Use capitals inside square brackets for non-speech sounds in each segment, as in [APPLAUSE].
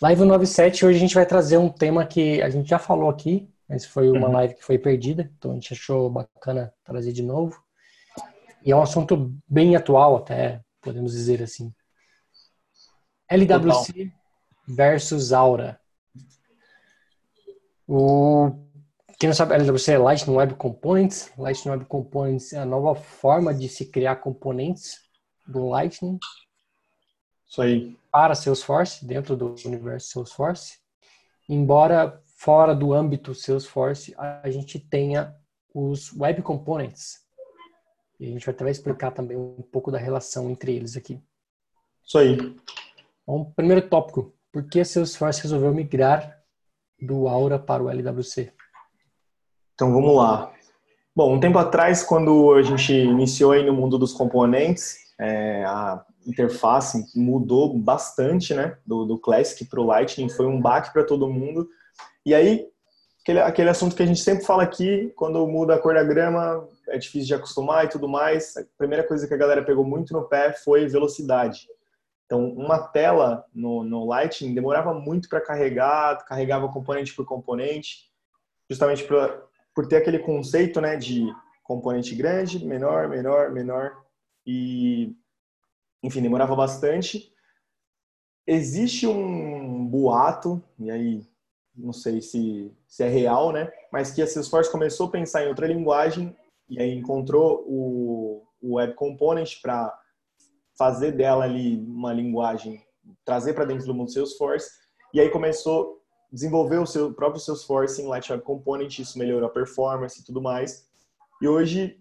Live 97, hoje a gente vai trazer um tema que a gente já falou aqui, mas foi uma uhum. live que foi perdida, então a gente achou bacana trazer de novo. E é um assunto bem atual, até podemos dizer assim. LWC Total. versus Aura. O quem não sabe, LWC é Lightning Web Components. Lightning Web Components é a nova forma de se criar componentes do Lightning. Isso aí. Para Salesforce, dentro do universo Salesforce. Embora fora do âmbito Salesforce, a gente tenha os Web Components. E a gente vai até explicar também um pouco da relação entre eles aqui. Isso aí. Bom, primeiro tópico. Por que a Salesforce resolveu migrar do Aura para o LWC? Então vamos lá. Bom, um tempo atrás, quando a gente iniciou aí no mundo dos componentes, é, a interface mudou bastante, né? Do, do Classic para o Lightning, foi um baque para todo mundo. E aí, aquele, aquele assunto que a gente sempre fala aqui, quando muda a cor da grama, é difícil de acostumar e tudo mais. A primeira coisa que a galera pegou muito no pé foi velocidade. Então, uma tela no, no Lightning demorava muito para carregar, carregava componente por componente, justamente para por ter aquele conceito né, de componente grande, menor, menor, menor, e, enfim, demorava bastante. Existe um boato, e aí não sei se, se é real, né, mas que a Salesforce começou a pensar em outra linguagem e aí encontrou o, o Web Component para fazer dela ali uma linguagem, trazer para dentro do mundo Salesforce, e aí começou desenvolver o seu próprio Salesforce em Light Web Component, isso melhorou a performance e tudo mais. E hoje,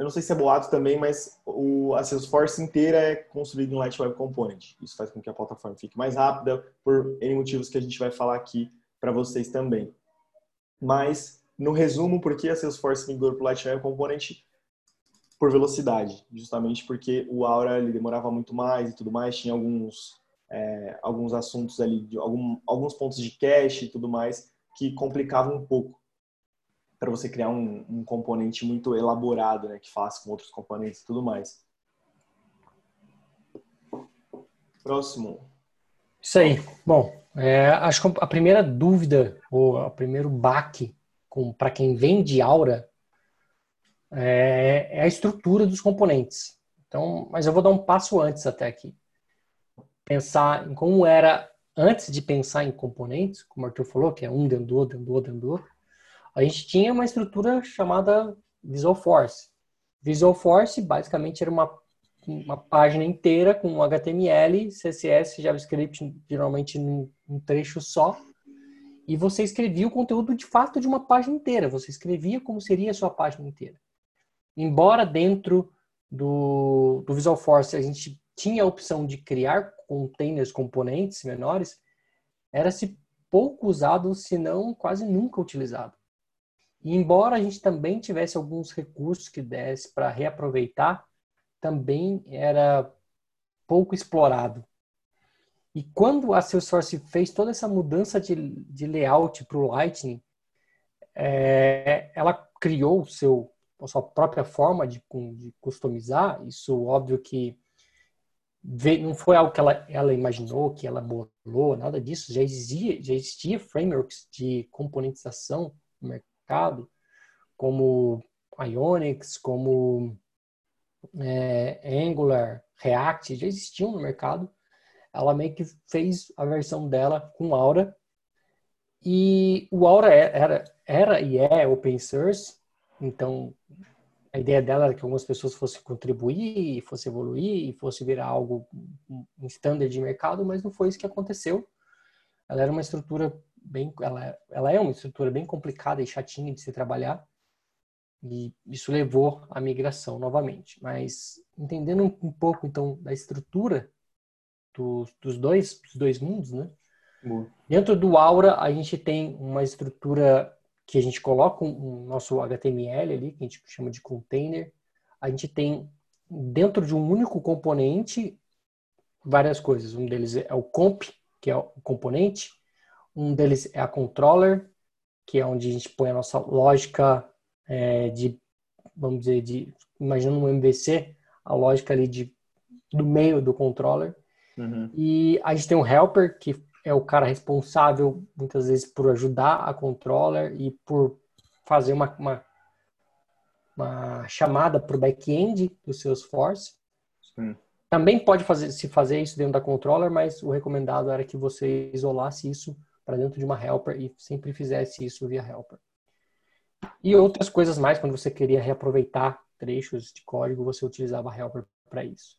eu não sei se é boato também, mas o, a Salesforce inteira é construída em Light Web Component. Isso faz com que a plataforma fique mais rápida, por N motivos que a gente vai falar aqui para vocês também. Mas, no resumo, por que a Salesforce migrou para o Light Web Component? Por velocidade, justamente porque o Aura ele demorava muito mais e tudo mais, tinha alguns é, alguns assuntos ali, algum, alguns pontos de cache e tudo mais, que complicavam um pouco para você criar um, um, componente muito elaborado, né, que faça com outros componentes e tudo mais. Próximo. Isso aí. Bom, é, acho que a primeira dúvida, ou o primeiro baque para quem vem de Aura é, é, a estrutura dos componentes. Então, mas eu vou dar um passo antes até aqui pensar em como era antes de pensar em componentes, como o Arthur falou, que é um dentro do outro, a gente tinha uma estrutura chamada Visual Force. Visual Force basicamente era uma, uma página inteira com HTML, CSS, JavaScript, geralmente num, num trecho só, e você escrevia o conteúdo de fato de uma página inteira. Você escrevia como seria a sua página inteira. Embora dentro do, do Visual Force a gente tinha a opção de criar containers, componentes menores, era-se pouco usado, se não quase nunca utilizado. E embora a gente também tivesse alguns recursos que desse para reaproveitar, também era pouco explorado. E quando a Salesforce fez toda essa mudança de, de layout para o Lightning, é, ela criou o seu, a sua própria forma de, de customizar. Isso, óbvio que não foi algo que ela, ela imaginou, que ela bolou, nada disso. Já existia, já existia frameworks de componentização no mercado, como Ionics, como é, Angular, React, já existiam no mercado. Ela meio que fez a versão dela com Aura. E o Aura é, era, era e é open source, então a ideia dela era que algumas pessoas fossem contribuir, fosse evoluir, fosse virar algo, um standard de mercado, mas não foi isso que aconteceu. Ela era uma estrutura bem, ela, ela é uma estrutura bem complicada e chatinha de se trabalhar, e isso levou à migração novamente. Mas entendendo um, pouco então da estrutura dos, dos dois, dos dois mundos, né? Dentro do Aura a gente tem uma estrutura que a gente coloca o nosso HTML ali, que a gente chama de container. A gente tem dentro de um único componente várias coisas. Um deles é o comp, que é o componente. Um deles é a controller, que é onde a gente põe a nossa lógica é, de, vamos dizer, de imaginando um MVC, a lógica ali de, do meio do controller. Uhum. E a gente tem um helper, que é o cara responsável, muitas vezes, por ajudar a controller e por fazer uma, uma, uma chamada para o back-end do Salesforce. Sim. Também pode fazer, se fazer isso dentro da controller, mas o recomendado era que você isolasse isso para dentro de uma helper e sempre fizesse isso via helper. E outras coisas mais, quando você queria reaproveitar trechos de código, você utilizava helper para isso.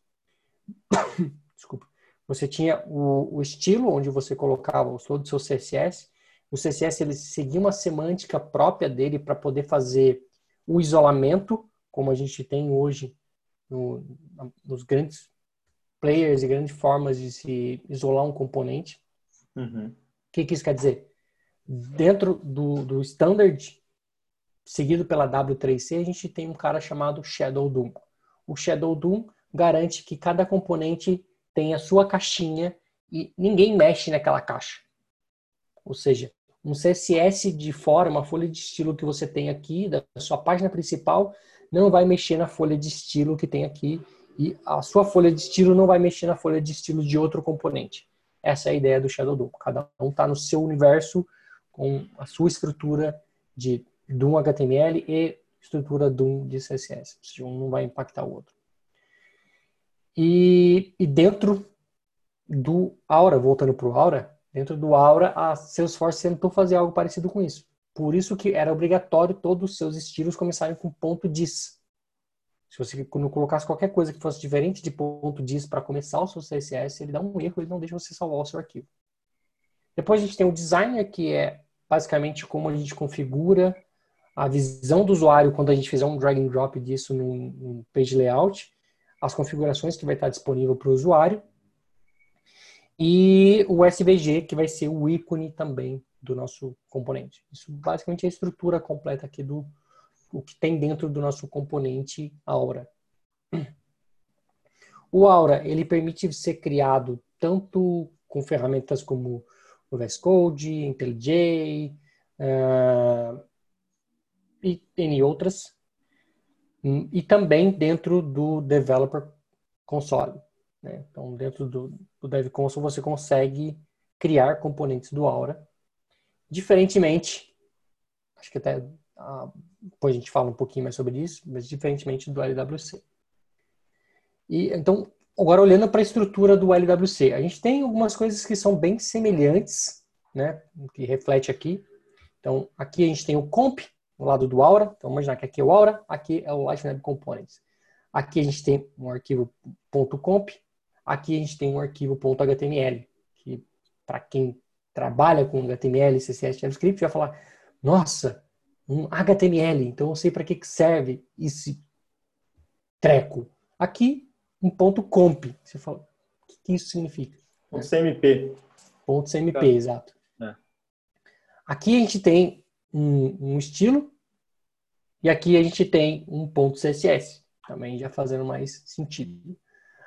[COUGHS] Desculpa. Você tinha o, o, estilo onde você colocava todo o seu CSS. O CSS ele seguia uma semântica própria dele para poder fazer o isolamento, como a gente tem hoje no, nos grandes players e grandes formas de se isolar um componente. Uhum. O que, que isso quer dizer? Dentro do, do standard seguido pela W3C, a gente tem um cara chamado Shadow Doom. O Shadow Doom garante que cada componente tem a sua caixinha e ninguém mexe naquela caixa. Ou seja, um CSS de fora, uma folha de estilo que você tem aqui, da sua página principal, não vai mexer na folha de estilo que tem aqui e a sua folha de estilo não vai mexer na folha de estilo de outro componente. Essa é a ideia do Shadow DOM. Cada um está no seu universo com a sua estrutura de DOM HTML e estrutura DOM de CSS. Um não vai impactar o outro. E, e dentro do Aura, voltando para o Aura, dentro do Aura, a Salesforce tentou fazer algo parecido com isso. Por isso que era obrigatório todos os seus estilos começarem com ponto .dis. Se você não colocasse qualquer coisa que fosse diferente de ponto .dis para começar o seu CSS, ele dá um erro, ele não deixa você salvar o seu arquivo. Depois a gente tem o designer, que é basicamente como a gente configura a visão do usuário quando a gente fizer um drag and drop disso no page layout as configurações que vai estar disponível para o usuário e o SVG, que vai ser o ícone também do nosso componente. Isso basicamente é a estrutura completa aqui do o que tem dentro do nosso componente Aura. O Aura, ele permite ser criado tanto com ferramentas como o VS Code, IntelliJ uh, e N outras, e também dentro do Developer Console. Né? Então, dentro do, do Dev Console, você consegue criar componentes do Aura. Diferentemente, acho que até ah, depois a gente fala um pouquinho mais sobre isso, mas diferentemente do LWC. E, então, agora olhando para a estrutura do LWC, a gente tem algumas coisas que são bem semelhantes, né, que reflete aqui. Então, aqui a gente tem o comp, no lado do Aura. Então, imaginar que aqui é o Aura, aqui é o Lightning Components. Aqui a gente tem um arquivo .comp, aqui a gente tem um arquivo .html, que para quem trabalha com HTML, CSS, JavaScript, vai falar, nossa, um HTML, então eu sei para que serve esse treco. Aqui, um ponto .comp. Você fala, o que, que isso significa? Ponto CMP. Ponto CMP, tá. exato. É. Aqui a gente tem um, um estilo e aqui a gente tem um ponto CSS, também já fazendo mais sentido.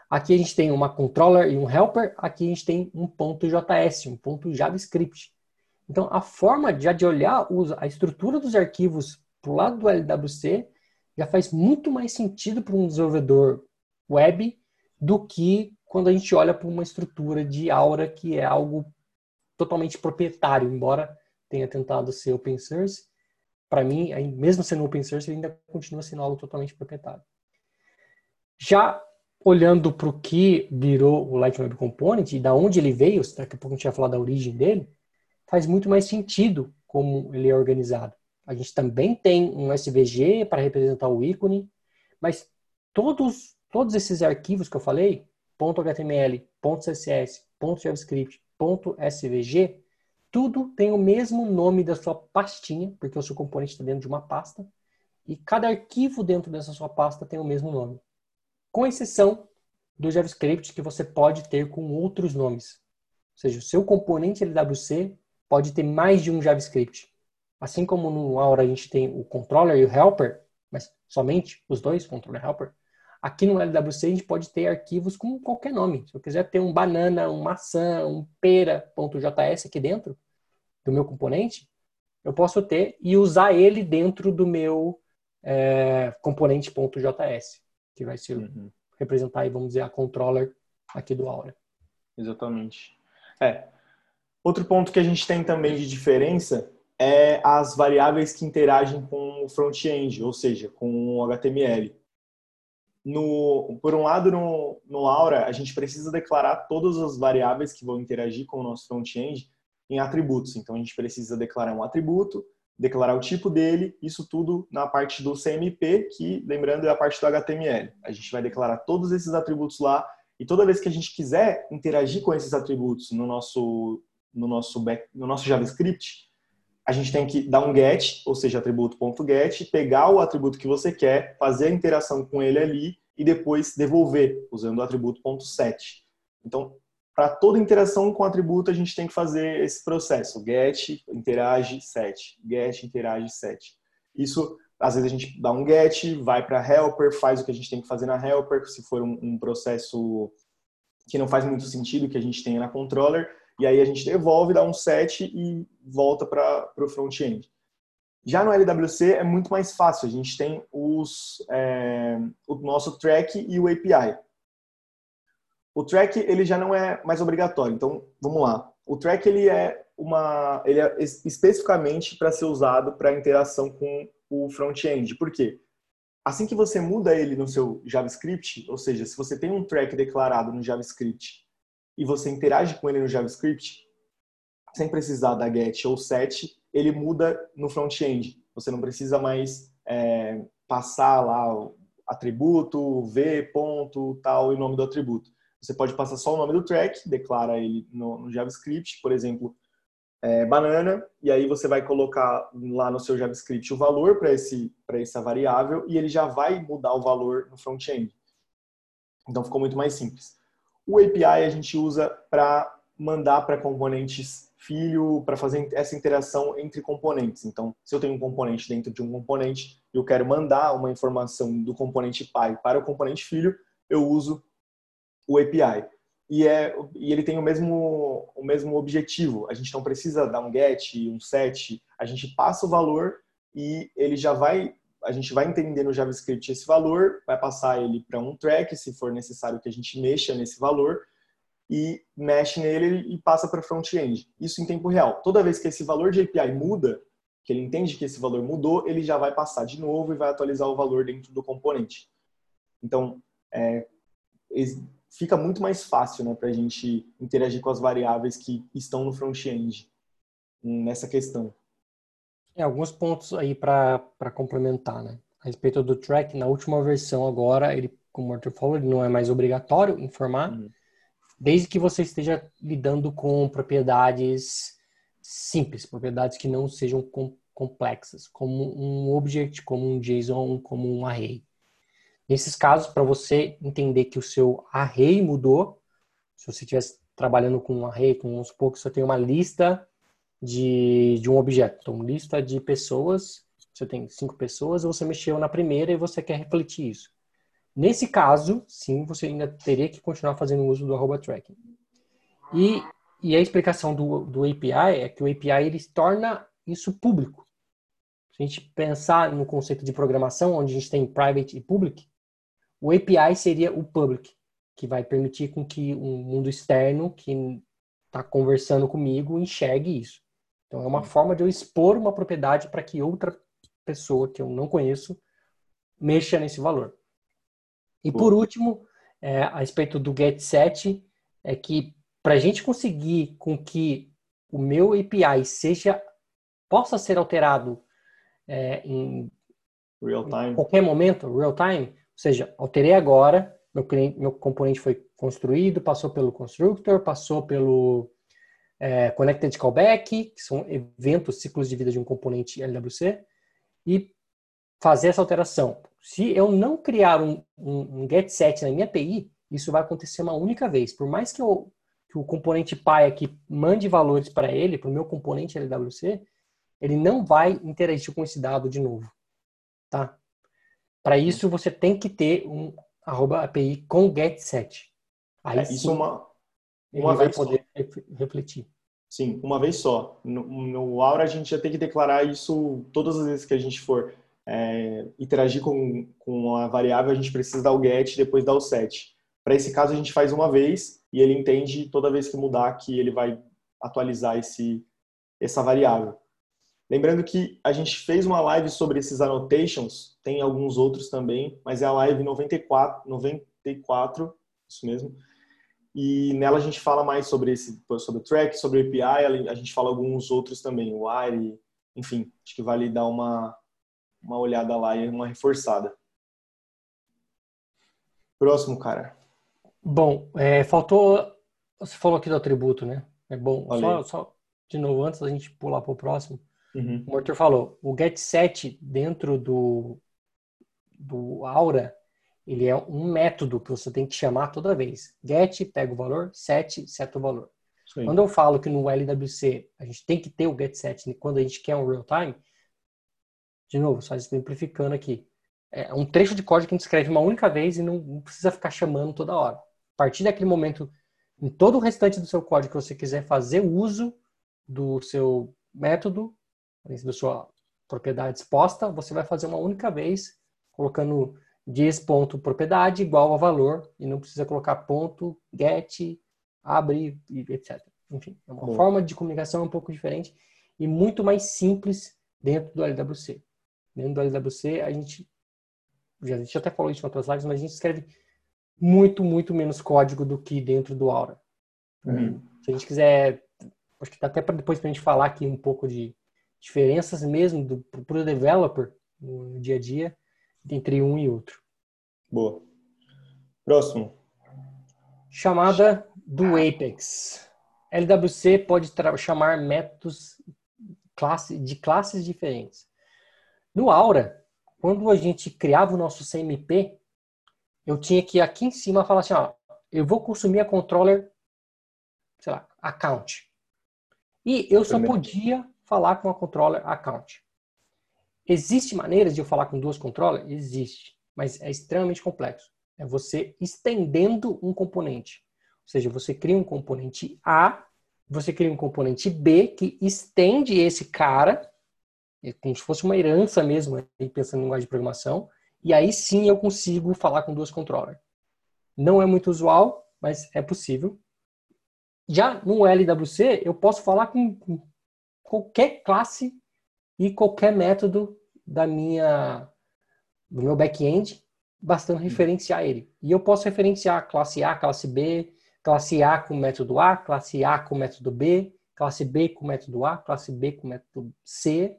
Aqui a gente tem uma controller e um helper, aqui a gente tem um ponto JS, um ponto JavaScript. Então, a forma já de olhar a estrutura dos arquivos para o lado do LWC já faz muito mais sentido para um desenvolvedor web do que quando a gente olha para uma estrutura de Aura que é algo totalmente proprietário, embora tenha tentado ser open source, para mim, mesmo sendo open source, ele ainda continua sendo algo totalmente proprietário. Já olhando para o que virou o Lightning Web Component e da onde ele veio, daqui a pouco a gente vai falar da origem dele, faz muito mais sentido como ele é organizado. A gente também tem um SVG para representar o ícone, mas todos, todos esses arquivos que eu falei, .html, .css, .javascript, .svg, tudo tem o mesmo nome da sua pastinha, porque o seu componente está dentro de uma pasta, e cada arquivo dentro dessa sua pasta tem o mesmo nome. Com exceção do JavaScript, que você pode ter com outros nomes. Ou seja, o seu componente LWC pode ter mais de um JavaScript. Assim como no Aura a gente tem o controller e o helper, mas somente os dois, controller e helper, aqui no LWC a gente pode ter arquivos com qualquer nome. Se eu quiser ter um banana, um maçã, um pera.js aqui dentro, do meu componente, eu posso ter e usar ele dentro do meu é, componente.js, que vai ser uhum. representar, vamos dizer, a controller aqui do Aura. Exatamente. É. Outro ponto que a gente tem também de diferença é as variáveis que interagem com o front-end, ou seja, com o HTML. No, por um lado, no, no Aura, a gente precisa declarar todas as variáveis que vão interagir com o nosso front-end em atributos. Então, a gente precisa declarar um atributo, declarar o tipo dele, isso tudo na parte do CMP, que, lembrando, é a parte do HTML. A gente vai declarar todos esses atributos lá e toda vez que a gente quiser interagir com esses atributos no nosso, no nosso, back, no nosso JavaScript, a gente tem que dar um get, ou seja, atributo.get, pegar o atributo que você quer, fazer a interação com ele ali e depois devolver, usando o atributo.set. Então, para toda interação com atributo, a gente tem que fazer esse processo. Get, interage, set. Get, interage, set. Isso, às vezes a gente dá um get, vai para helper, faz o que a gente tem que fazer na helper, se for um, um processo que não faz muito sentido que a gente tenha na controller, e aí a gente devolve, dá um set e volta para o front-end. Já no LWC é muito mais fácil, a gente tem os, é, o nosso track e o API. O track ele já não é mais obrigatório. Então, vamos lá. O track ele é uma, ele é especificamente para ser usado para interação com o front-end. Por quê? Assim que você muda ele no seu JavaScript, ou seja, se você tem um track declarado no JavaScript e você interage com ele no JavaScript, sem precisar da get ou set, ele muda no front-end. Você não precisa mais é, passar lá o atributo, v, ponto, tal, e o nome do atributo. Você pode passar só o nome do track, declara ele no, no JavaScript, por exemplo, é, banana, e aí você vai colocar lá no seu JavaScript o valor para essa variável e ele já vai mudar o valor no front-end. Então ficou muito mais simples. O API a gente usa para mandar para componentes filho, para fazer essa interação entre componentes. Então, se eu tenho um componente dentro de um componente e eu quero mandar uma informação do componente pai para o componente filho, eu uso o API. E, é, e ele tem o mesmo, o mesmo objetivo. A gente não precisa dar um get, um set. A gente passa o valor e ele já vai, a gente vai entender no JavaScript esse valor, vai passar ele para um track, se for necessário que a gente mexa nesse valor, e mexe nele e passa para front-end. Isso em tempo real. Toda vez que esse valor de API muda, que ele entende que esse valor mudou, ele já vai passar de novo e vai atualizar o valor dentro do componente. Então, é, fica muito mais fácil né, para a gente interagir com as variáveis que estão no front-end nessa questão. É, alguns pontos aí para complementar, né? A respeito do track, na última versão agora, ele, como o Arthur falou, ele não é mais obrigatório informar, uhum. desde que você esteja lidando com propriedades simples, propriedades que não sejam com, complexas, como um object, como um JSON, como um array. Nesses casos, para você entender que o seu array mudou, se você estivesse trabalhando com um array, com uns poucos, você tem uma lista de, de um objeto. Então, lista de pessoas, você tem cinco pessoas, você mexeu na primeira e você quer refletir isso. Nesse caso, sim, você ainda teria que continuar fazendo uso do arroba tracking. E, e a explicação do, do API é que o API ele torna isso público. Se a gente pensar no conceito de programação, onde a gente tem private e public, o API seria o public, que vai permitir com que um mundo externo que está conversando comigo enxergue isso. Então é uma forma de eu expor uma propriedade para que outra pessoa que eu não conheço mexa nesse valor. E por último, é, a respeito do get_set, é que para a gente conseguir com que o meu API seja possa ser alterado é, em, em qualquer momento, real time, ou seja, alterei agora, meu, cliente, meu componente foi construído, passou pelo constructor, passou pelo é, connected callback, que são eventos, ciclos de vida de um componente LWC, e fazer essa alteração. Se eu não criar um, um, um get set na minha API, isso vai acontecer uma única vez. Por mais que, eu, que o componente pai aqui mande valores para ele, para o meu componente LWC, ele não vai interagir com esse dado de novo. Tá? Para isso, você tem que ter um arroba API com getSet. Aí é, isso sim, uma, uma vez poder. Refletir. Sim, uma vez só. No, no Aura, a gente já tem que declarar isso todas as vezes que a gente for é, interagir com, com a variável, a gente precisa dar o get e depois dar o set. Para esse caso, a gente faz uma vez e ele entende toda vez que mudar que ele vai atualizar esse, essa variável. Lembrando que a gente fez uma live sobre esses annotations, tem alguns outros também, mas é a live 94, 94 isso mesmo. E nela a gente fala mais sobre esse, sobre o track, sobre o API, a gente fala alguns outros também, o wire, enfim, acho que vale dar uma, uma olhada lá e uma reforçada. Próximo, cara. Bom, é, faltou. Você falou aqui do atributo, né? É bom. Só, só, de novo, antes da gente pular para o próximo. Uhum. O Arthur falou: o getSet dentro do, do Aura, ele é um método que você tem que chamar toda vez. Get, pega o valor, set, seta o valor. Sim. Quando eu falo que no LWC a gente tem que ter o getSet quando a gente quer um real time, de novo, só simplificando aqui. É um trecho de código que a gente escreve uma única vez e não, não precisa ficar chamando toda hora a partir daquele momento, em todo o restante do seu código que você quiser fazer uso do seu método, da sua propriedade exposta, você vai fazer uma única vez, colocando diz.propriedade igual a valor, e não precisa colocar ponto, get, abre, etc. Enfim, é uma Bom. forma de comunicação um pouco diferente e muito mais simples dentro do LWC. Dentro do LWC, a gente, a gente até falou isso em outras lives, mas a gente escreve muito, muito menos código do que dentro do Aura. Uhum. Se a gente quiser, acho que dá até para depois a gente falar aqui um pouco de diferenças mesmo para o developer no dia a dia entre um e outro. Boa. Próximo. Chamada do Apex. LWC pode chamar métodos classe, de classes diferentes. No Aura, quando a gente criava o nosso CMP, eu tinha que aqui em cima falar assim, ó, eu vou consumir a controller, sei lá, account. E eu só podia falar com a controller account. Existe maneiras de eu falar com duas controllers? Existe, mas é extremamente complexo. É você estendendo um componente. Ou seja, você cria um componente A, você cria um componente B que estende esse cara, é como se fosse uma herança mesmo, pensando em linguagem de programação, e aí sim eu consigo falar com duas controllers. Não é muito usual, mas é possível. Já no LWC, eu posso falar com, com qualquer classe e qualquer método da minha do meu back-end, bastando referenciar ele. E eu posso referenciar classe A, classe B, classe A com método A, classe A com método B, classe B com método A, classe B com método C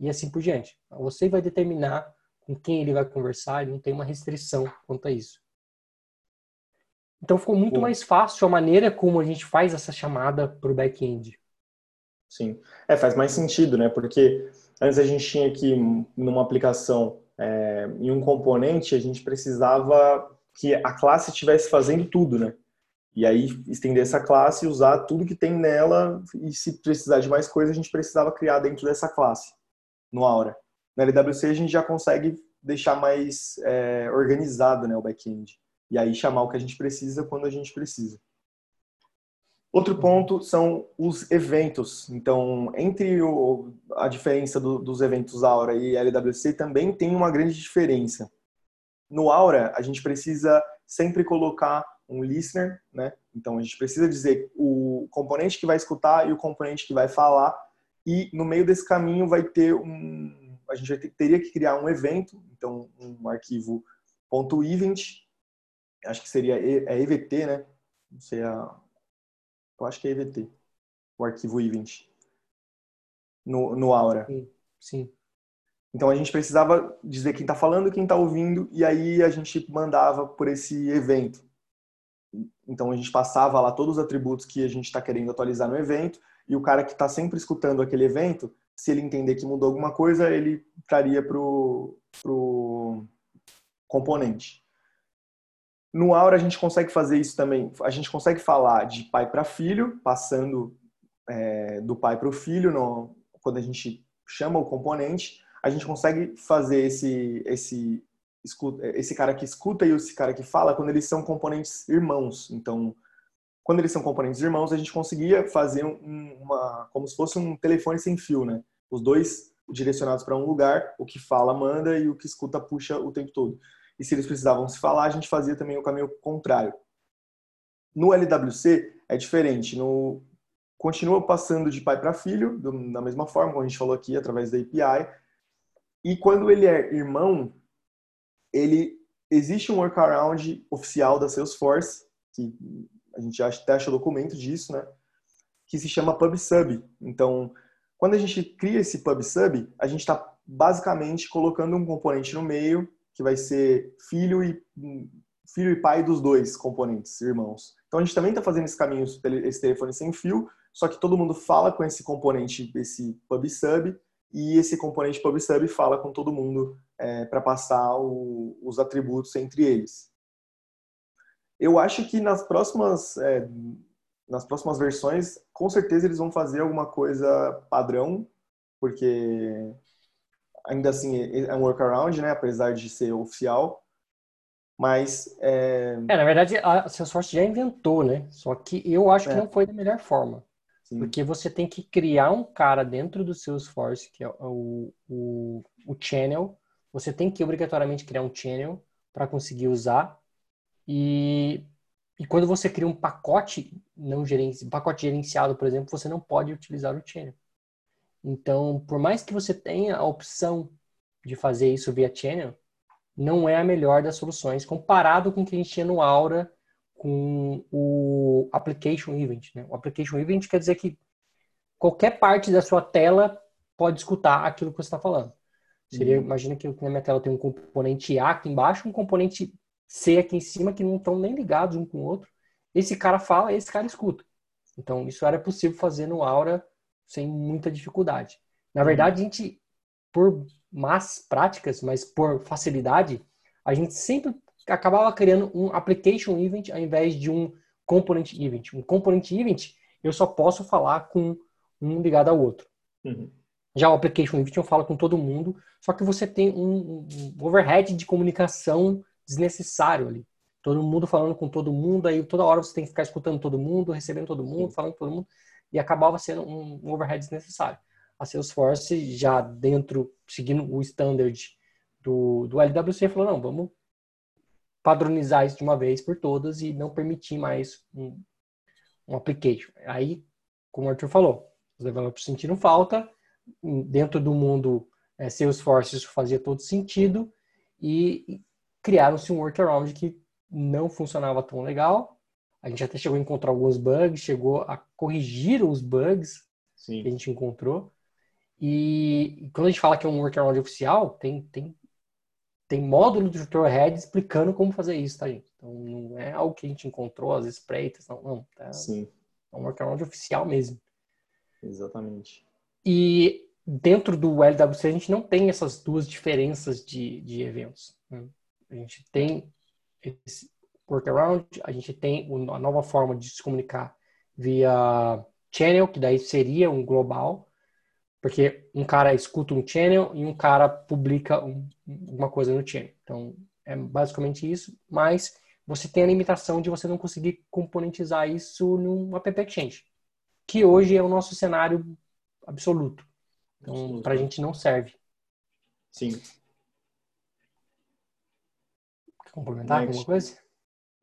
e assim por diante. Você vai determinar com quem ele vai conversar, ele não tem uma restrição quanto a isso. Então ficou muito Pô. mais fácil a maneira como a gente faz essa chamada para o back-end. Sim, é, faz mais sentido, né? Porque antes a gente tinha que, numa aplicação, é, em um componente, a gente precisava que a classe estivesse fazendo tudo, né? E aí estender essa classe usar tudo que tem nela, e se precisar de mais coisa, a gente precisava criar dentro dessa classe, no Aura. Na LWC a gente já consegue deixar mais é, organizado né, o back-end. E aí chamar o que a gente precisa quando a gente precisa. Outro ponto são os eventos. Então, entre o, a diferença do, dos eventos Aura e LWC também tem uma grande diferença. No Aura, a gente precisa sempre colocar um listener, né? Então, a gente precisa dizer o componente que vai escutar e o componente que vai falar. E no meio desse caminho vai ter um, a gente ter, teria que criar um evento, então um arquivo .event, acho que seria é EVT, né? Não sei a, eu acho que é EVT, o arquivo event no, no Aura. Sim, sim. Então a gente precisava dizer quem está falando, quem está ouvindo, e aí a gente mandava por esse evento. Então a gente passava lá todos os atributos que a gente está querendo atualizar no evento, e o cara que está sempre escutando aquele evento se ele entender que mudou alguma coisa, ele traria para o componente. No Aura a gente consegue fazer isso também. A gente consegue falar de pai para filho, passando é, do pai para o filho. No, quando a gente chama o componente, a gente consegue fazer esse esse esse cara que escuta e esse cara que fala quando eles são componentes irmãos. Então quando eles são componentes irmãos, a gente conseguia fazer um, uma, como se fosse um telefone sem fio, né? Os dois direcionados para um lugar, o que fala manda e o que escuta puxa o tempo todo. E se eles precisavam se falar, a gente fazia também o caminho contrário. No LWC é diferente. No, continua passando de pai para filho, do, da mesma forma, como a gente falou aqui, através da API. E quando ele é irmão, ele existe um workaround oficial da Salesforce, que a gente acha documento disso, né? Que se chama PubSub. Então, quando a gente cria esse PubSub, a gente está basicamente colocando um componente no meio que vai ser filho e filho e pai dos dois componentes, irmãos. Então a gente também está fazendo esse caminho, esse telefone sem fio, só que todo mundo fala com esse componente, esse PubSub, e esse componente PubSub fala com todo mundo é, para passar o, os atributos entre eles. Eu acho que nas próximas, é, nas próximas versões, com certeza eles vão fazer alguma coisa padrão, porque ainda assim é um workaround, né? Apesar de ser oficial. Mas. É... é na verdade, a Salesforce já inventou, né? Só que eu acho que é. não foi da melhor forma. Sim. Porque você tem que criar um cara dentro do Salesforce, que é o, o, o channel. Você tem que obrigatoriamente criar um channel para conseguir usar. E, e quando você cria um pacote não gerenci, um pacote gerenciado, por exemplo, você não pode utilizar o channel. Então, por mais que você tenha a opção de fazer isso via channel, não é a melhor das soluções comparado com o que a gente tinha no Aura com o Application Event. Né? O Application Event quer dizer que qualquer parte da sua tela pode escutar aquilo que você está falando. Seria, uhum. imagina que na minha tela tem um componente A aqui embaixo, um componente C aqui em cima, que não estão nem ligados um com o outro. Esse cara fala, esse cara escuta. Então, isso era possível fazer no Aura sem muita dificuldade. Na verdade, a gente, por más práticas, mas por facilidade, a gente sempre acabava criando um application event ao invés de um component event. Um component event, eu só posso falar com um ligado ao outro. Uhum. Já o application event eu falo com todo mundo, só que você tem um, um overhead de comunicação desnecessário ali. Todo mundo falando com todo mundo, aí toda hora você tem que ficar escutando todo mundo, recebendo todo mundo, Sim. falando com todo mundo e acabava sendo um overhead desnecessário. A Salesforce, já dentro, seguindo o standard do, do LWC, falou, não, vamos padronizar isso de uma vez por todas e não permitir mais um, um application. Aí, como o Arthur falou, os developers sentiram falta, dentro do mundo é, Salesforce isso fazia todo sentido e criaram-se um workaround que não funcionava tão legal a gente até chegou a encontrar alguns bugs, chegou a corrigir os bugs Sim. que a gente encontrou. E quando a gente fala que é um workaround oficial, tem, tem, tem módulo do Tutorhead explicando como fazer isso, tá, gente? Então não é algo que a gente encontrou às espreitas, não, não. Tá? Sim. É um workaround oficial mesmo. Exatamente. E dentro do LWC a gente não tem essas duas diferenças de, de eventos. Né? A gente tem esse, workaround, a gente tem a nova forma de se comunicar via channel, que daí seria um global, porque um cara escuta um channel e um cara publica um, uma coisa no channel. Então, é basicamente isso, mas você tem a limitação de você não conseguir componentizar isso num app exchange, que hoje é o nosso cenário absoluto. Então, para a gente não serve. Sim. Quer complementar Next. alguma coisa?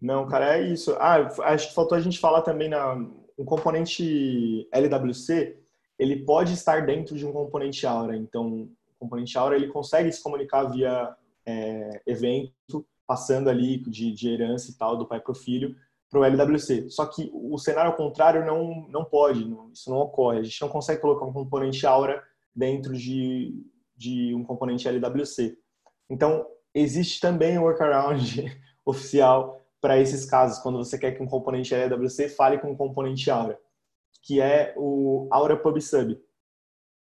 Não, cara, é isso. Ah, acho que faltou a gente falar também na um componente LWC, ele pode estar dentro de um componente Aura. Então, o componente Aura ele consegue se comunicar via é, evento, passando ali de, de herança e tal do pai para o filho para o LWC. Só que o cenário ao contrário não não pode, não, isso não ocorre. A gente não consegue colocar um componente Aura dentro de, de um componente LWC. Então, existe também um workaround [LAUGHS] oficial para esses casos, quando você quer que um componente AWC fale com um componente Aura, que é o Aura Pub Sub.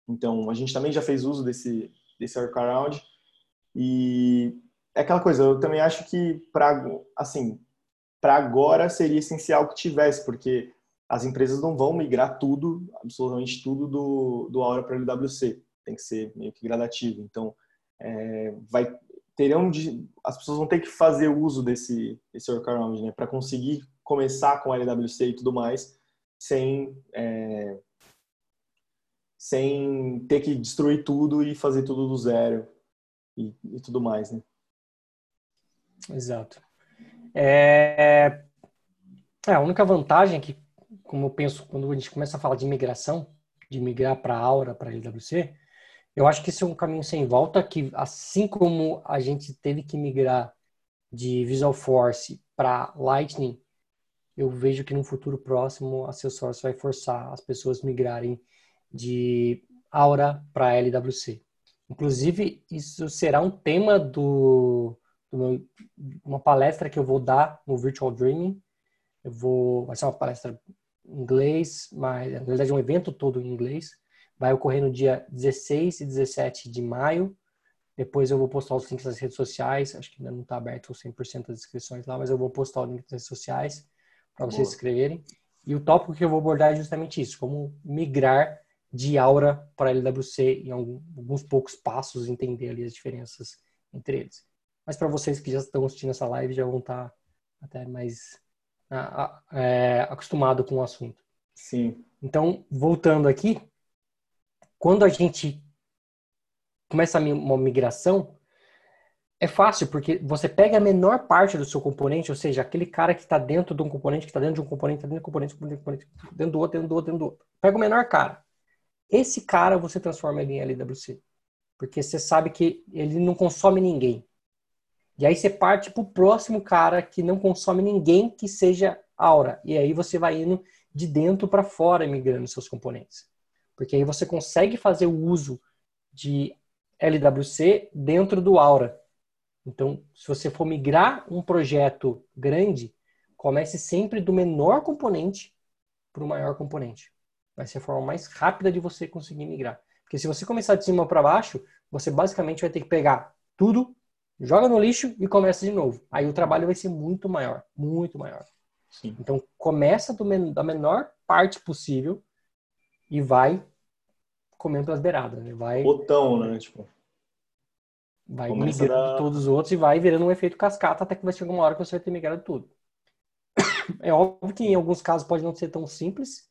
Então, a gente também já fez uso desse, desse workaround e é aquela coisa, eu também acho que para assim, para agora seria essencial que tivesse, porque as empresas não vão migrar tudo, absolutamente tudo do, do Aura para o LWC. Tem que ser meio que gradativo. Então, é, vai, terão de, as pessoas vão ter que fazer uso desse, desse workaround, né, para conseguir começar com LWC e tudo mais, sem é, sem ter que destruir tudo e fazer tudo do zero e, e tudo mais, né? Exato. É, É, a única vantagem é que, como eu penso, quando a gente começa a falar de migração, de migrar para Aura, para LWC, eu acho que esse é um caminho sem volta, que assim como a gente teve que migrar de Visual Force para Lightning, eu vejo que no futuro próximo a Salesforce vai forçar as pessoas migrarem de Aura para LWC. Inclusive, isso será um tema do, do meu, uma palestra que eu vou dar no Virtual Dreaming. Eu vou, vai ser uma palestra em inglês, mas na verdade é um evento todo em inglês Vai ocorrer no dia 16 e 17 de maio. Depois eu vou postar os links nas redes sociais. Acho que ainda não está aberto 100% das inscrições lá, mas eu vou postar o link nas redes sociais para vocês se inscreverem. E o tópico que eu vou abordar é justamente isso: como migrar de Aura para LWC em alguns poucos passos, entender ali as diferenças entre eles. Mas para vocês que já estão assistindo essa live, já vão estar tá até mais é, acostumado com o assunto. Sim. Então, voltando aqui, quando a gente começa uma migração, é fácil, porque você pega a menor parte do seu componente, ou seja, aquele cara que está dentro de um componente, que está dentro de um componente, está dentro de um componente, dentro do outro, dentro do outro, dentro do outro. Pega o menor cara. Esse cara você transforma ele em LWC. Porque você sabe que ele não consome ninguém. E aí você parte para o próximo cara que não consome ninguém que seja aura. E aí você vai indo de dentro para fora migrando seus componentes. Porque aí você consegue fazer o uso de LWC dentro do Aura. Então, se você for migrar um projeto grande, comece sempre do menor componente para o maior componente. Vai ser a forma mais rápida de você conseguir migrar. Porque se você começar de cima para baixo, você basicamente vai ter que pegar tudo, joga no lixo e começa de novo. Aí o trabalho vai ser muito maior, muito maior. Sim. Então começa do, da menor parte possível e vai comendo pelas beiradas, né? Vai. Botão, né? Tipo. Vai migrando da... todos os outros e vai virando um efeito cascata até que vai chegar uma hora que você vai ter migrado tudo. [COUGHS] É óbvio que em alguns casos pode não ser tão simples,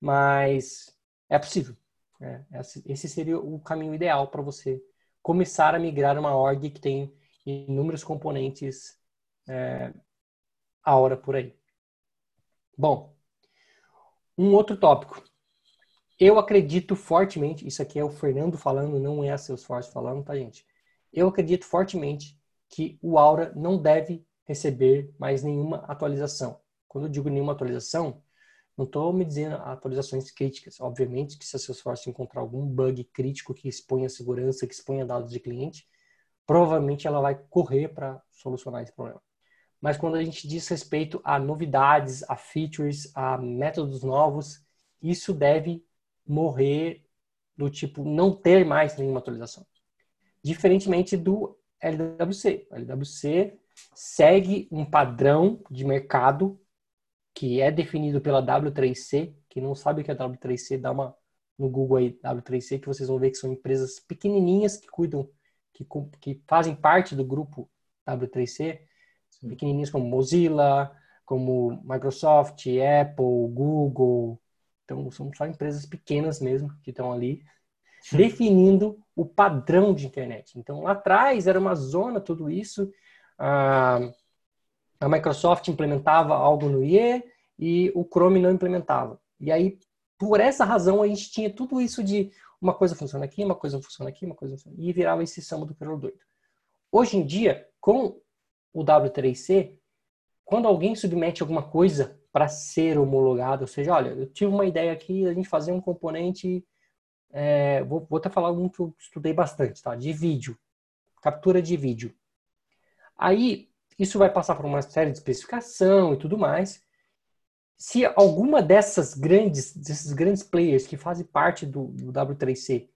mas é possível. É, esse seria o caminho ideal para você começar a migrar uma org que tem inúmeros componentes é, a hora por aí. Bom, um outro tópico eu acredito fortemente, isso aqui é o Fernando falando, não é a Salesforce falando, tá, gente? Eu acredito fortemente que o Aura não deve receber mais nenhuma atualização. Quando eu digo nenhuma atualização, não estou me dizendo atualizações críticas. Obviamente que se a Salesforce encontrar algum bug crítico que exponha segurança, que exponha dados de cliente, provavelmente ela vai correr para solucionar esse problema. Mas quando a gente diz respeito a novidades, a features, a métodos novos, isso deve morrer do tipo não ter mais nenhuma atualização. Diferentemente do LWC. O LWC segue um padrão de mercado que é definido pela W3C. Que não sabe o que é W3C, dá uma no Google aí W3C que vocês vão ver que são empresas pequenininhas que cuidam, que, que fazem parte do grupo W3C, Sim. pequenininhas como Mozilla, como Microsoft, Apple, Google, então, são só empresas pequenas mesmo que estão ali definindo o padrão de internet. Então, lá atrás era uma zona tudo isso. A, a Microsoft implementava algo no IE e o Chrome não implementava. E aí, por essa razão, a gente tinha tudo isso de uma coisa funciona aqui, uma coisa funciona aqui, uma coisa funciona... E virava esse samba do pelo doido. Hoje em dia, com o W3C, quando alguém submete alguma coisa para ser homologado. Ou seja, olha, eu tive uma ideia aqui a gente fazer um componente, é, vou, vou até falar um que eu estudei bastante, tá? De vídeo, captura de vídeo. Aí isso vai passar por uma série de especificação e tudo mais. Se alguma dessas grandes, desses grandes players que fazem parte do, do W3C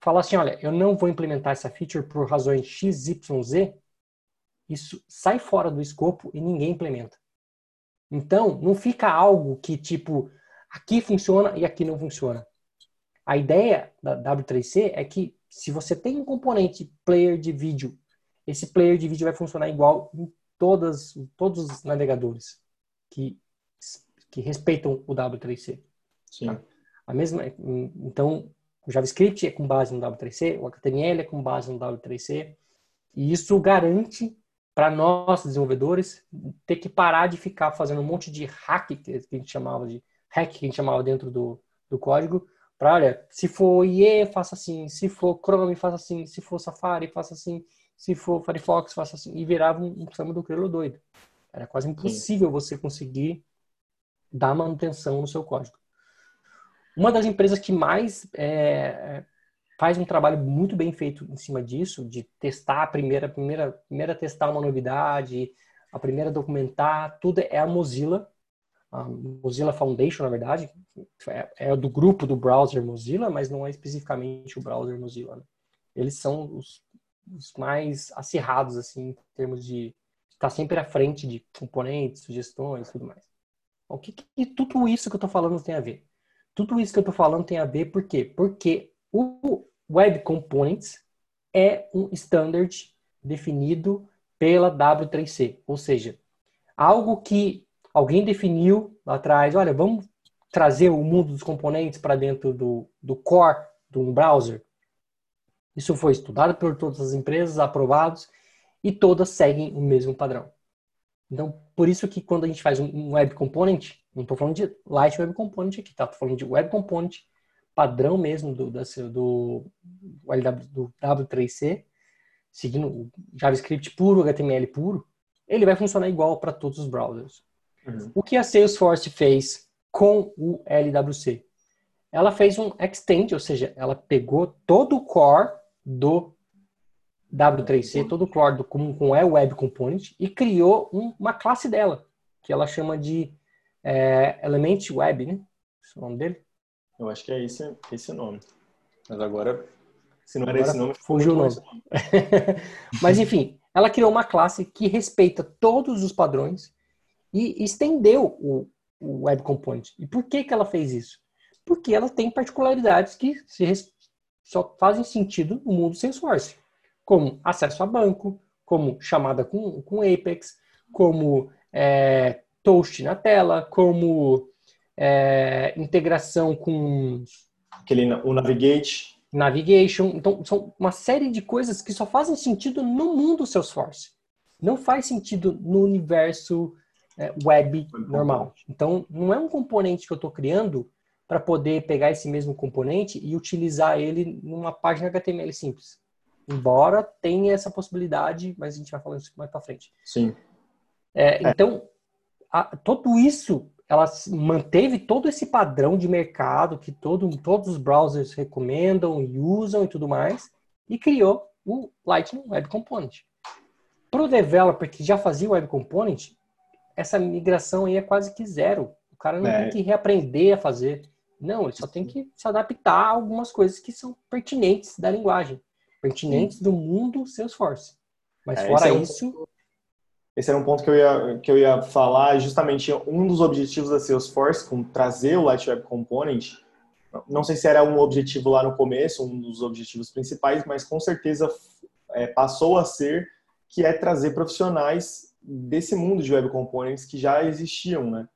falar assim, olha, eu não vou implementar essa feature por razões X, Y, Z, isso sai fora do escopo e ninguém implementa. Então, não fica algo que tipo aqui funciona e aqui não funciona. A ideia da W3C é que se você tem um componente player de vídeo, esse player de vídeo vai funcionar igual em todas, todos os navegadores que, que respeitam o W3C. Sim. Tá? A mesma, então, o JavaScript é com base no W3C, o HTML é com base no W3C, e isso garante para nós desenvolvedores ter que parar de ficar fazendo um monte de hack que a gente chamava de hack que a gente chamava dentro do, do código para olha se for IE faça assim se for Chrome faça assim se for Safari faça assim se for Firefox faça assim e virava um, um samba do crelo doido era quase impossível Sim. você conseguir dar manutenção no seu código uma das empresas que mais é, faz um trabalho muito bem feito em cima disso, de testar a primeira, primeira, primeira testar uma novidade, a primeira documentar, tudo é a Mozilla, a Mozilla Foundation, na verdade, é, é do grupo do browser Mozilla, mas não é especificamente o browser Mozilla. Né? Eles são os, os, mais acirrados, assim, em termos de estar sempre à frente de componentes, sugestões tudo mais. O que, que tudo isso que eu estou falando tem a ver? Tudo isso que eu estou falando tem a ver por quê? Porque o Web Components é um standard definido pela W3C, ou seja, algo que alguém definiu lá atrás, olha, vamos trazer o mundo dos componentes para dentro do, do core de um browser. Isso foi estudado por todas as empresas, aprovados, e todas seguem o mesmo padrão. Então, por isso que quando a gente faz um web component, não estou falando de Light Web Component aqui, tá? Estou falando de web component padrão mesmo do, do, do, do W3C, seguindo o JavaScript puro, HTML puro, ele vai funcionar igual para todos os browsers. Uhum. O que a Salesforce fez com o LWC? Ela fez um extend, ou seja, ela pegou todo o core do W3C, todo o core do, com, com é Web Component e criou um, uma classe dela, que ela chama de é, Element Web, né? Esse é o nome dele? Eu acho que é esse, esse nome. Mas agora, se não era esse nome, fugiu o nome. nome. [LAUGHS] Mas enfim, ela criou uma classe que respeita todos os padrões e estendeu o, o Web Component. E por que, que ela fez isso? Porque ela tem particularidades que se, só fazem sentido no mundo Salesforce, como acesso a banco, como chamada com, com Apex, como é, toast na tela, como é, integração com. Aquele, o Navigate. Navigation. Então, são uma série de coisas que só fazem sentido no mundo Salesforce. Não faz sentido no universo é, web normal. Então, não é um componente que eu estou criando para poder pegar esse mesmo componente e utilizar ele numa página HTML simples. Embora tenha essa possibilidade, mas a gente vai falar isso mais para frente. Sim. É, é. Então, a, tudo isso ela manteve todo esse padrão de mercado que todo, todos os browsers recomendam e usam e tudo mais, e criou o Lightning Web Component. Para o developer que já fazia o Web Component, essa migração aí é quase que zero. O cara não é. tem que reaprender a fazer. Não, ele só tem que se adaptar a algumas coisas que são pertinentes da linguagem, pertinentes Sim. do mundo Salesforce. Mas é, fora é um isso, esse era um ponto que eu ia, que eu ia falar, justamente um dos objetivos da Salesforce, com trazer o Light Web Component, não sei se era um objetivo lá no começo, um dos objetivos principais, mas com certeza é, passou a ser, que é trazer profissionais desse mundo de Web Components que já existiam, né?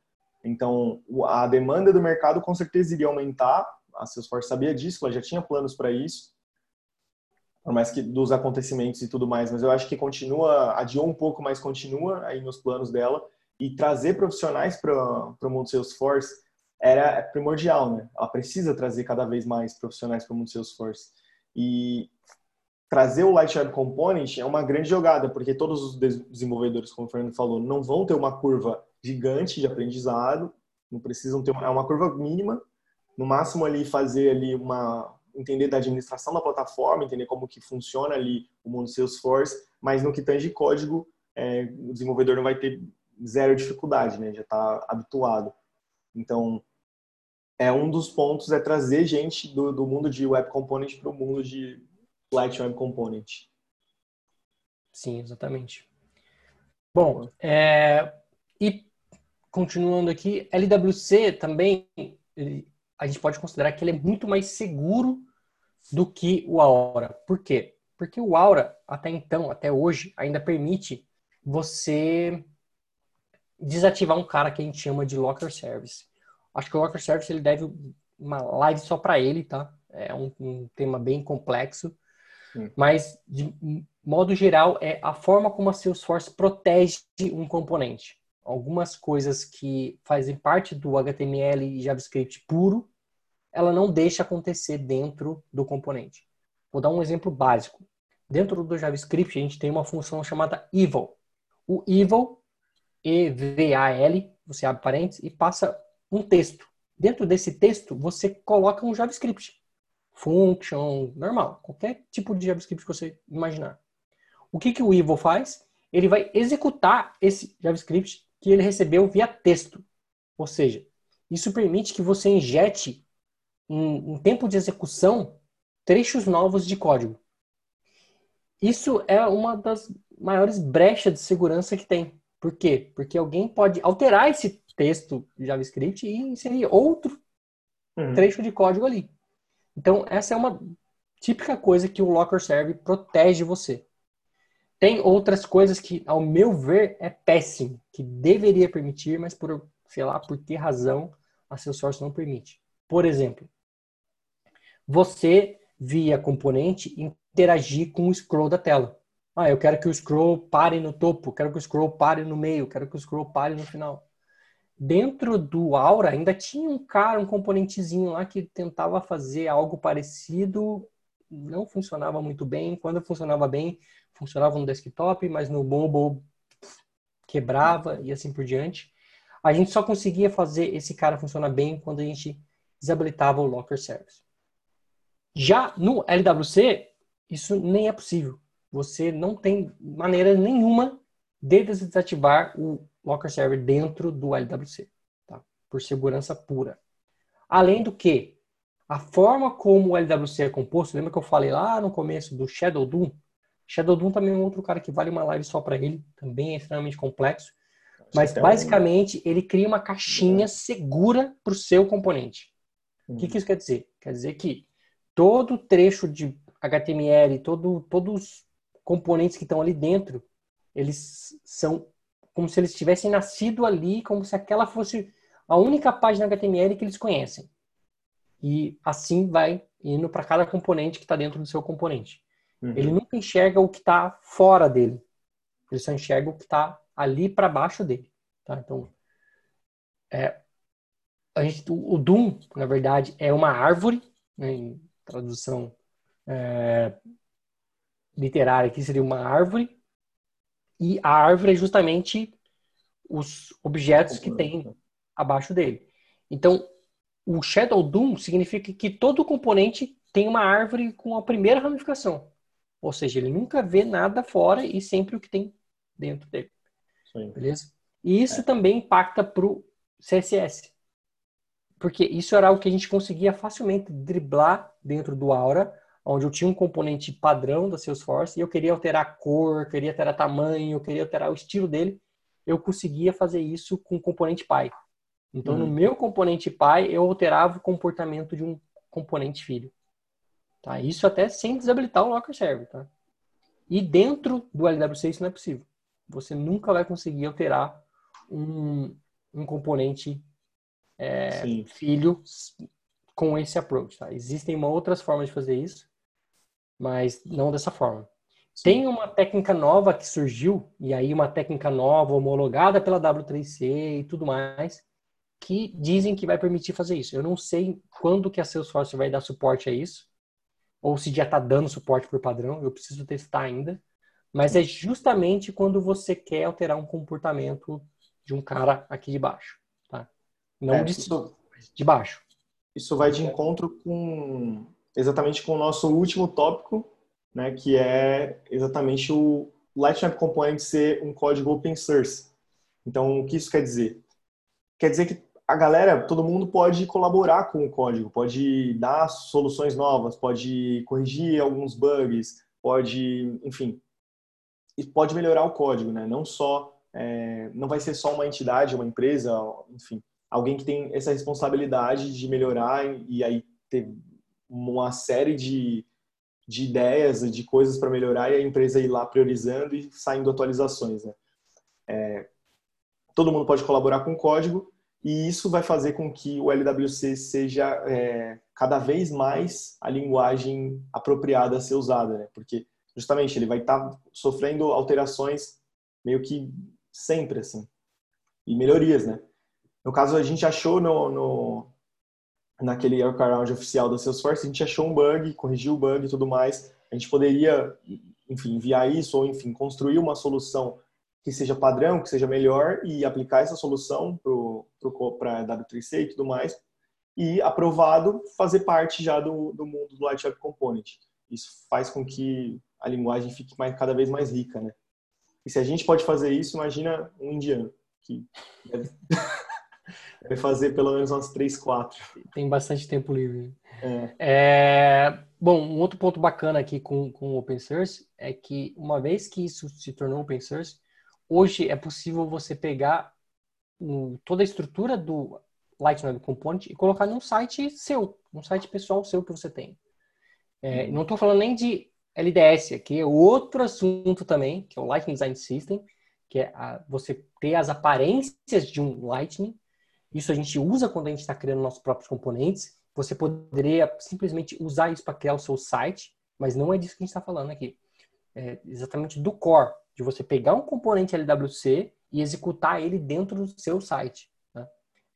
Então, a demanda do mercado com certeza iria aumentar, a Salesforce sabia disso, ela já tinha planos para isso, por mais que dos acontecimentos e tudo mais, mas eu acho que continua, adiou um pouco, mas continua aí nos planos dela e trazer profissionais para o mundo Salesforce era primordial, né? Ela precisa trazer cada vez mais profissionais para o mundo Salesforce e trazer o Light Web Component é uma grande jogada, porque todos os desenvolvedores, como o Fernando falou, não vão ter uma curva gigante de aprendizado, não precisam ter uma, é uma curva mínima, no máximo ali fazer ali uma entender da administração da plataforma, entender como que funciona ali o mundo Salesforce, mas no que tange código, é, o desenvolvedor não vai ter zero dificuldade, né? Já está habituado. Então, é um dos pontos é trazer gente do, do mundo de Web Component para o mundo de Light Web Component. Sim, exatamente. Bom, é, e continuando aqui, LWC também a gente pode considerar que ele é muito mais seguro do que o Aura. Por quê? Porque o Aura, até então, até hoje, ainda permite você desativar um cara que a gente chama de Locker Service. Acho que o Locker Service ele deve uma live só para ele, tá? É um, um, tema bem complexo. Hum. Mas, de modo geral, é a forma como a Salesforce protege um componente. Algumas coisas que fazem parte do HTML e JavaScript puro, ela não deixa acontecer dentro do componente. Vou dar um exemplo básico. Dentro do JavaScript, a gente tem uma função chamada eval. O eval, E-V-A-L, você abre parênteses e passa um texto. Dentro desse texto, você coloca um JavaScript. Function, normal. Qualquer tipo de JavaScript que você imaginar. O que, que o eval faz? Ele vai executar esse JavaScript que ele recebeu via texto. Ou seja, isso permite que você injete em, em tempo de execução trechos novos de código. Isso é uma das maiores brechas de segurança que tem. Por quê? Porque alguém pode alterar esse texto JavaScript e inserir outro uhum. trecho de código ali. Então, essa é uma típica coisa que o Locker Serve protege você. Tem outras coisas que, ao meu ver, é péssimo, que deveria permitir, mas por, sei lá, por que razão a Salesforce não permite. Por exemplo, você, via componente, interagir com o scroll da tela. Ah, eu quero que o scroll pare no topo, quero que o scroll pare no meio, quero que o scroll pare no final. Dentro do Aura ainda tinha um cara, um componentezinho lá que tentava fazer algo parecido, não funcionava muito bem. Quando funcionava bem, funcionava no desktop, mas no mobile quebrava e assim por diante. A gente só conseguia fazer esse cara funcionar bem quando a gente desabilitava o Locker Service. Já no LWC, isso nem é possível. Você não tem maneira nenhuma de desativar o Locker Server dentro do LWC, tá? por segurança pura. Além do que, a forma como o LWC é composto, lembra que eu falei lá no começo do Shadow Doom? Shadow Doom também é um outro cara que vale uma live só para ele, também é extremamente complexo. Mas basicamente ele cria uma caixinha segura para o seu componente. O que, que, isso quer dizer? Quer dizer que todo trecho de HTML, todo, todos os componentes que estão ali dentro, eles são como se eles tivessem nascido ali, como se aquela fosse a única página HTML que eles conhecem. E assim vai indo para cada componente que está dentro do seu componente. Uhum. Ele nunca enxerga o que está fora dele. Ele só enxerga o que está ali para baixo dele. Tá? Então, é, a gente, o Doom, na verdade, é uma árvore, né, em tradução é, literária aqui seria uma árvore, e a árvore é justamente os objetos que tem abaixo dele. Então, o Shadow Doom significa que todo componente tem uma árvore com a primeira ramificação. Ou seja, ele nunca vê nada fora e sempre o que tem dentro dele. Sim. Beleza? E isso é. também impacta para o CSS. Porque isso era algo que a gente conseguia facilmente driblar dentro do Aura onde eu tinha um componente padrão da Salesforce e eu queria alterar a cor, queria alterar tamanho, eu queria alterar o estilo dele, eu conseguia fazer isso com o componente pai. Então, uhum. no meu componente pai, eu alterava o comportamento de um componente filho. Tá? Isso até sem desabilitar o Locker Server. Tá? E dentro do LWC isso não é possível. Você nunca vai conseguir alterar um, um componente é, filho com esse approach. Tá? Existem outras formas de fazer isso, mas não dessa forma. Sim. Tem uma técnica nova que surgiu, e aí uma técnica nova, homologada pela W3C e tudo mais, que dizem que vai permitir fazer isso. Eu não sei quando que a Salesforce vai dar suporte a isso, ou se já está dando suporte por padrão, eu preciso testar ainda. Mas é justamente quando você quer alterar um comportamento de um cara aqui de baixo, tá? Não é, de, isso, de baixo. Isso vai de encontro com exatamente com o nosso último tópico, né, que é exatamente o Lightning Component ser um código open source. Então, o que isso quer dizer? Quer dizer que a galera, todo mundo pode colaborar com o código, pode dar soluções novas, pode corrigir alguns bugs, pode, enfim, e pode melhorar o código, né? Não só, é, não vai ser só uma entidade, uma empresa, enfim, alguém que tem essa responsabilidade de melhorar e aí ter uma série de, de ideias, de coisas para melhorar e a empresa ir lá priorizando e saindo atualizações. Né? É, todo mundo pode colaborar com o código e isso vai fazer com que o LWC seja é, cada vez mais a linguagem apropriada a ser usada, né? Porque justamente ele vai estar tá sofrendo alterações meio que sempre assim e melhorias, né? No caso a gente achou no, no naquele workaround oficial da Salesforce a gente achou um bug, corrigiu o bug e tudo mais. A gente poderia, enfim, enviar isso ou enfim construir uma solução que seja padrão, que seja melhor e aplicar essa solução para W3C e tudo mais e aprovado fazer parte já do, do mundo do Light Web Component. Isso faz com que a linguagem fique mais, cada vez mais rica, né? E se a gente pode fazer isso, imagina um indiano que deve, [LAUGHS] deve fazer pelo menos umas três, quatro. Tem bastante tempo livre. É. É, bom, um outro ponto bacana aqui com, com o open source é que uma vez que isso se tornou open source, hoje é possível você pegar um, toda a estrutura do Lightning Component e colocar num site seu, num site pessoal seu que você tem. É, uhum. não estou falando nem de LDS aqui, é outro assunto também, que é o Lightning Design System, que é a, você ter as aparências de um Lightning. Isso a gente usa quando a gente está criando nossos próprios componentes. Você poderia simplesmente usar isso para criar o seu site, mas não é disso que a gente está falando aqui. É exatamente do core, de você pegar um componente LWC e executar ele dentro do seu site. Né?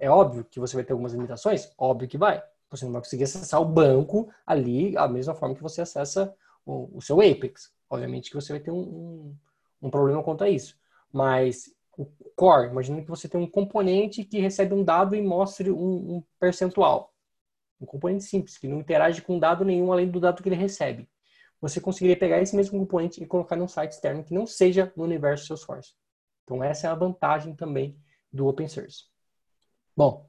É óbvio que você vai ter algumas limitações? Óbvio que vai. Você não vai conseguir acessar o banco ali da mesma forma que você acessa o, o seu Apex. Obviamente que você vai ter um, um, um problema quanto a isso. Mas o core, imagina que você tem um componente que recebe um dado e mostre um, um percentual. Um componente simples, que não interage com dado nenhum além do dado que ele recebe você conseguiria pegar esse mesmo componente e colocar num site externo que não seja no universo Salesforce. Então, essa é a vantagem também do open source. Bom,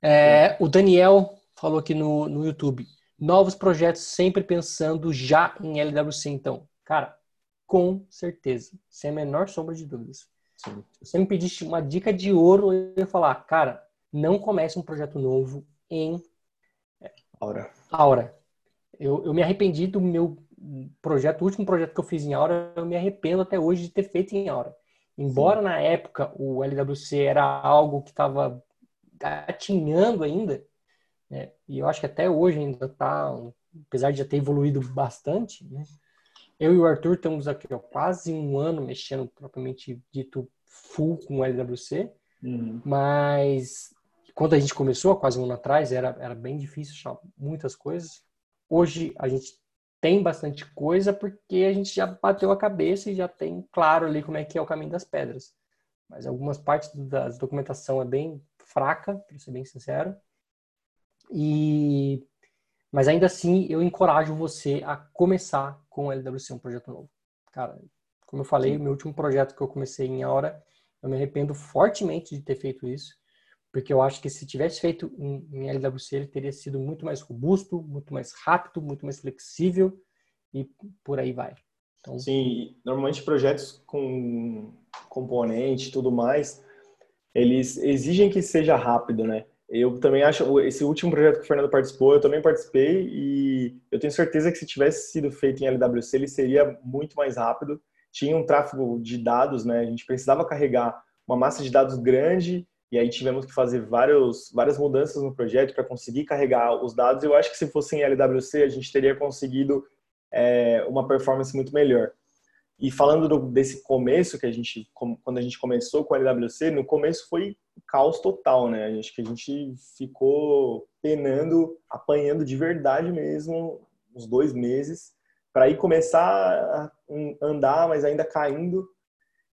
é, o Daniel falou aqui no, no YouTube, novos projetos sempre pensando já em LWC, então. Cara, com certeza, sem a menor sombra de dúvidas. Sim. Se você me pedisse uma dica de ouro, eu ia falar, cara, não comece um projeto novo em Aura. Aura. Eu, eu me arrependi do meu projeto, o último projeto que eu fiz em Aura, eu me arrependo até hoje de ter feito em Aura. Embora Sim. na época o LWC era algo que estava gatinhando ainda, né? e eu acho que até hoje ainda está, apesar de já ter evoluído bastante, né? eu e o Arthur estamos aqui ó, quase um ano mexendo propriamente dito full com o LWC, uhum. mas quando a gente começou, quase um ano atrás, era, era bem difícil achar muitas coisas. Hoje a gente tem bastante coisa porque a gente já bateu a cabeça e já tem claro ali como é que é o caminho das pedras. Mas algumas partes da documentação é bem fraca, para ser bem sincero. E mas ainda assim eu encorajo você a começar com o LWC, um projeto novo. Cara, como eu falei, o meu último projeto que eu comecei em hora, eu me arrependo fortemente de ter feito isso porque eu acho que se tivesse feito em, em LWC, ele teria sido muito mais robusto, muito mais rápido, muito mais flexível e por aí vai. Então... Sim, normalmente projetos com componente e tudo mais, eles exigem que seja rápido, né? Eu também acho, esse último projeto que o Fernando participou, eu também participei e eu tenho certeza que se tivesse sido feito em LWC, ele seria muito mais rápido. Tinha um tráfego de dados, né? A gente precisava carregar uma massa de dados grande e aí tivemos que fazer vários, várias mudanças no projeto para conseguir carregar os dados. Eu acho que se fosse em LWC, a gente teria conseguido é, uma performance muito melhor. E falando do, desse começo que a gente, quando a gente começou com LWC, no começo foi caos total, né? A gente que a gente ficou penando, apanhando de verdade mesmo, uns dois meses, para ir começar a andar, mas ainda caindo.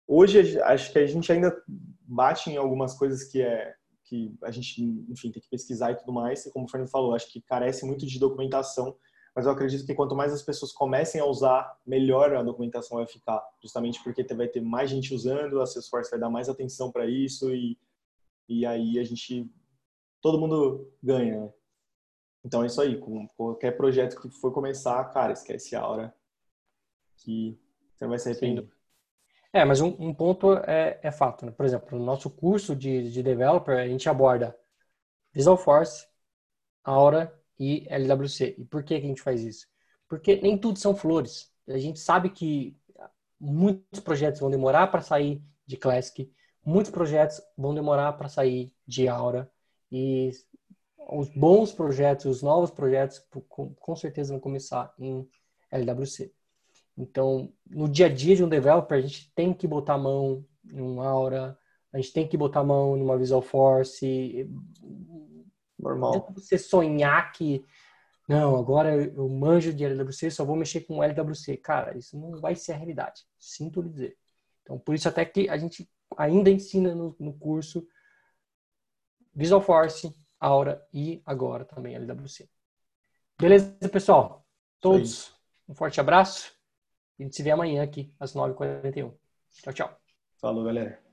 Hoje acho que a gente ainda bate em algumas coisas que é que a gente, enfim, tem que pesquisar e tudo mais. E como o Fernando falou, acho que carece muito de documentação, mas eu acredito que quanto mais as pessoas comecem a usar, melhor a documentação vai ficar, justamente porque vai ter mais gente usando, a Salesforce vai dar mais atenção para isso e e aí a gente todo mundo ganha. Né? Então é isso aí, com qualquer projeto que for começar, cara, esquece a hora que você vai se arrepender. É, mas um, um ponto é, é, fato. Né? Por exemplo, no nosso curso de, de developer, a gente aborda Visual Force, Aura e LWC. E por que, que a gente faz isso? Porque nem tudo são flores. A gente sabe que muitos projetos vão demorar para sair de Classic, muitos projetos vão demorar para sair de Aura e os bons projetos, os novos projetos, com certeza vão começar em LWC. Então, no dia a dia de um developer, a gente tem que botar a mão em um Aura, a gente tem que botar a mão numa Visual Force. Normal. Você sonhar que, não, agora eu manjo de LWC, só vou mexer com LWC. Cara, isso não vai ser a realidade. Sinto lhe dizer. Então, por isso até que a gente ainda ensina no, no curso Visual Force, Aura e agora também LWC. Beleza, pessoal? Todos, um forte abraço. A gente se vê amanhã aqui às 9h41. Tchau, tchau. Falou, galera.